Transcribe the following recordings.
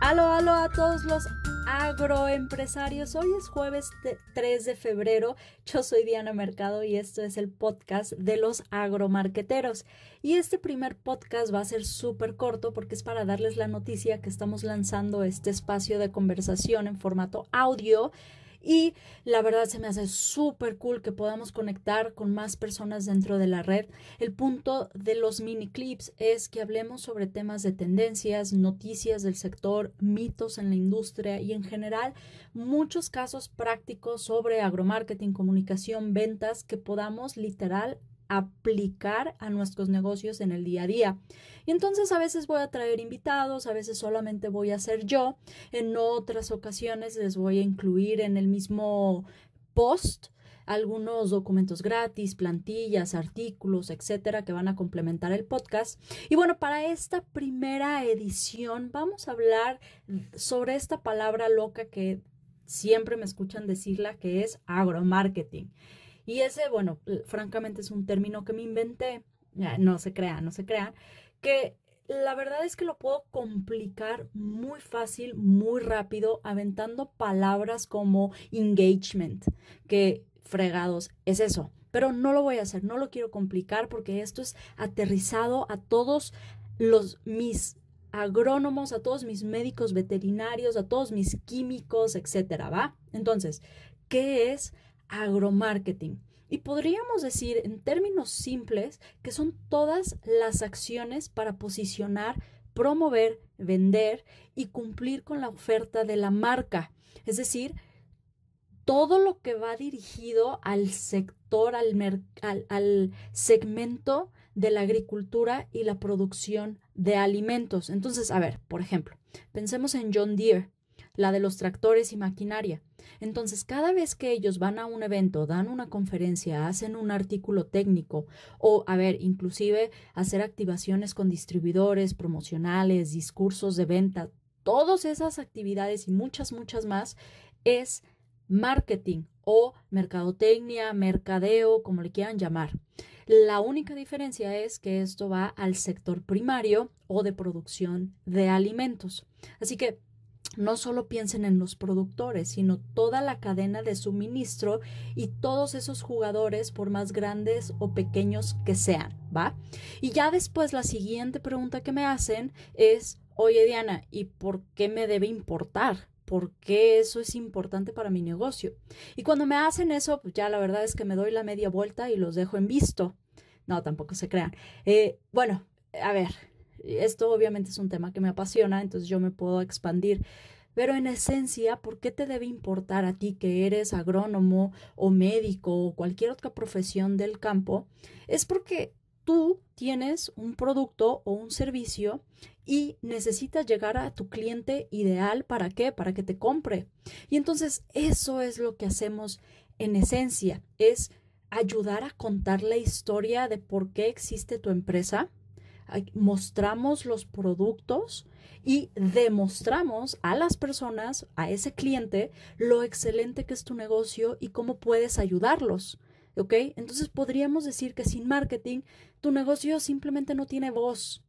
Aló, aló a todos los agroempresarios. Hoy es jueves 3 de febrero. Yo soy Diana Mercado y esto es el podcast de los agromarqueteros. Y este primer podcast va a ser súper corto porque es para darles la noticia que estamos lanzando este espacio de conversación en formato audio y la verdad se me hace súper cool que podamos conectar con más personas dentro de la red. El punto de los mini clips es que hablemos sobre temas de tendencias, noticias del sector, mitos en la industria y en general muchos casos prácticos sobre agromarketing, comunicación, ventas que podamos literal aplicar a nuestros negocios en el día a día. Y entonces a veces voy a traer invitados, a veces solamente voy a ser yo, en otras ocasiones les voy a incluir en el mismo post algunos documentos gratis, plantillas, artículos, etcétera, que van a complementar el podcast. Y bueno, para esta primera edición vamos a hablar sobre esta palabra loca que siempre me escuchan decirla, que es agromarketing. Y ese, bueno, francamente es un término que me inventé, no se crea, no se crea, que la verdad es que lo puedo complicar muy fácil, muy rápido, aventando palabras como engagement, que fregados es eso. Pero no lo voy a hacer, no lo quiero complicar porque esto es aterrizado a todos los mis agrónomos, a todos mis médicos veterinarios, a todos mis químicos, etcétera, ¿va? Entonces, ¿qué es agromarketing. Y podríamos decir en términos simples que son todas las acciones para posicionar, promover, vender y cumplir con la oferta de la marca. Es decir, todo lo que va dirigido al sector, al, al, segmento de la agricultura y la producción de alimentos. Entonces, a ver, por ejemplo, pensemos en John Deere, la de los tractores y maquinaria. Entonces, cada vez que ellos van a un evento, dan una conferencia, hacen un artículo técnico o, a ver, inclusive hacer activaciones con distribuidores, promocionales, discursos de venta, todas esas actividades y muchas, muchas más, es marketing o mercadotecnia, mercadeo, como le quieran llamar. La única diferencia es que esto va al sector primario o de producción de alimentos. Así que no solo piensen en los productores, sino toda la cadena de suministro y todos esos jugadores, por más grandes o pequeños que sean, ¿va? Y ya después la siguiente pregunta que me hacen es, oye Diana, ¿y por qué me debe importar? ¿Por qué eso es importante para mi negocio? Y cuando me hacen eso, pues ya la verdad es que me doy la media vuelta y los dejo en visto. No, tampoco se crean. Eh, bueno, a ver, esto obviamente es un tema que me apasiona, entonces yo me puedo expandir. Pero en esencia, ¿por qué te debe importar a ti que eres agrónomo o médico o cualquier otra profesión del campo? Es porque tú tienes un producto o un servicio y necesitas llegar a tu cliente ideal. ¿Para qué? Para que te compre. Y entonces eso es lo que hacemos en esencia, es ayudar a contar la historia de por qué existe tu empresa mostramos los productos y demostramos a las personas, a ese cliente, lo excelente que es tu negocio y cómo puedes ayudarlos. ¿Ok? Entonces podríamos decir que sin marketing tu negocio simplemente no tiene voz.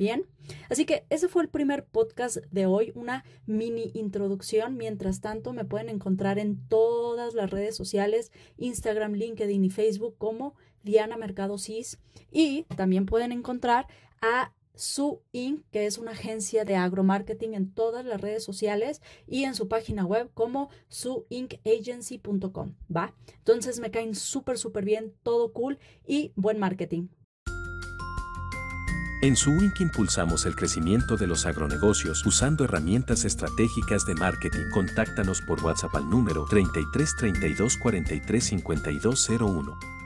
Bien, así que ese fue el primer podcast de hoy, una mini introducción. Mientras tanto, me pueden encontrar en todas las redes sociales, Instagram, LinkedIn y Facebook como Diana Mercado Cis. Y también pueden encontrar a Su Inc., que es una agencia de agromarketing en todas las redes sociales y en su página web como suincagency.com, ¿va? Entonces me caen súper, súper bien, todo cool y buen marketing. En Suwink impulsamos el crecimiento de los agronegocios usando herramientas estratégicas de marketing. Contáctanos por WhatsApp al número 33 32 43 5201.